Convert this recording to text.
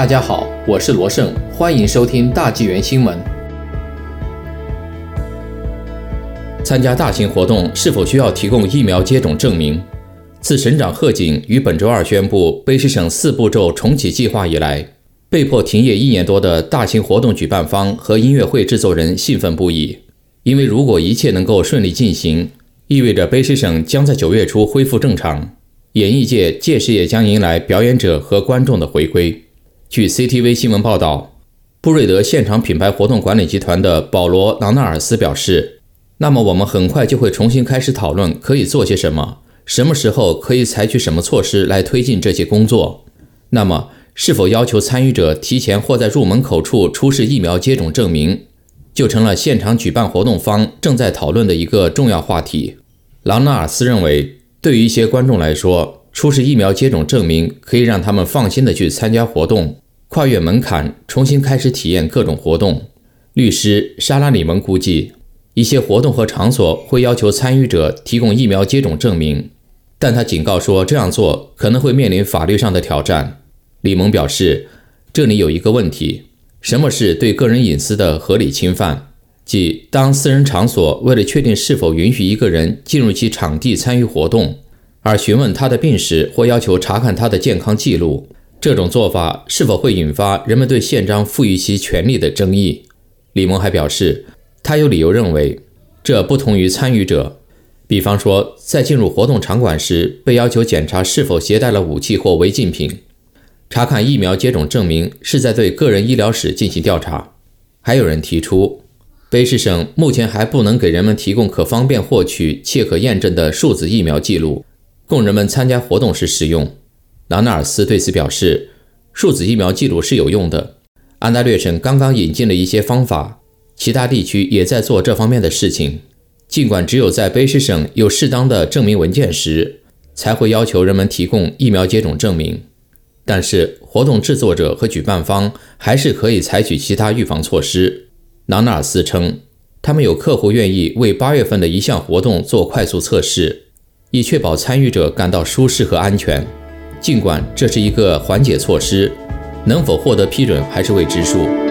大家好，我是罗胜，欢迎收听大纪元新闻。参加大型活动是否需要提供疫苗接种证明？自省长贺锦于本周二宣布卑诗省四步骤重启计划以来，被迫停业一年多的大型活动举办方和音乐会制作人兴奋不已，因为如果一切能够顺利进行，意味着卑诗省将在九月初恢复正常，演艺界届时也将迎来表演者和观众的回归。据 CTV 新闻报道，布瑞德现场品牌活动管理集团的保罗·朗纳尔斯表示：“那么我们很快就会重新开始讨论可以做些什么，什么时候可以采取什么措施来推进这些工作。那么，是否要求参与者提前或在入门口处出示疫苗接种证明，就成了现场举办活动方正在讨论的一个重要话题。”朗纳尔斯认为，对于一些观众来说，出示疫苗接种证明可以让他们放心的去参加活动，跨越门槛，重新开始体验各种活动。律师沙拉里蒙估计，一些活动和场所会要求参与者提供疫苗接种证明，但他警告说这样做可能会面临法律上的挑战。李蒙表示，这里有一个问题：什么是对个人隐私的合理侵犯？即当私人场所为了确定是否允许一个人进入其场地参与活动。而询问他的病史或要求查看他的健康记录，这种做法是否会引发人们对宪章赋予其权利的争议？李蒙还表示，他有理由认为，这不同于参与者，比方说在进入活动场馆时被要求检查是否携带了武器或违禁品，查看疫苗接种证明是在对个人医疗史进行调查。还有人提出，卑诗省目前还不能给人们提供可方便获取、且可验证的数字疫苗记录。供人们参加活动时使用，朗纳尔斯对此表示，数字疫苗记录是有用的。安大略省刚刚引进了一些方法，其他地区也在做这方面的事情。尽管只有在卑诗省有适当的证明文件时，才会要求人们提供疫苗接种证明，但是活动制作者和举办方还是可以采取其他预防措施。朗纳尔斯称，他们有客户愿意为八月份的一项活动做快速测试。以确保参与者感到舒适和安全，尽管这是一个缓解措施，能否获得批准还是未知数。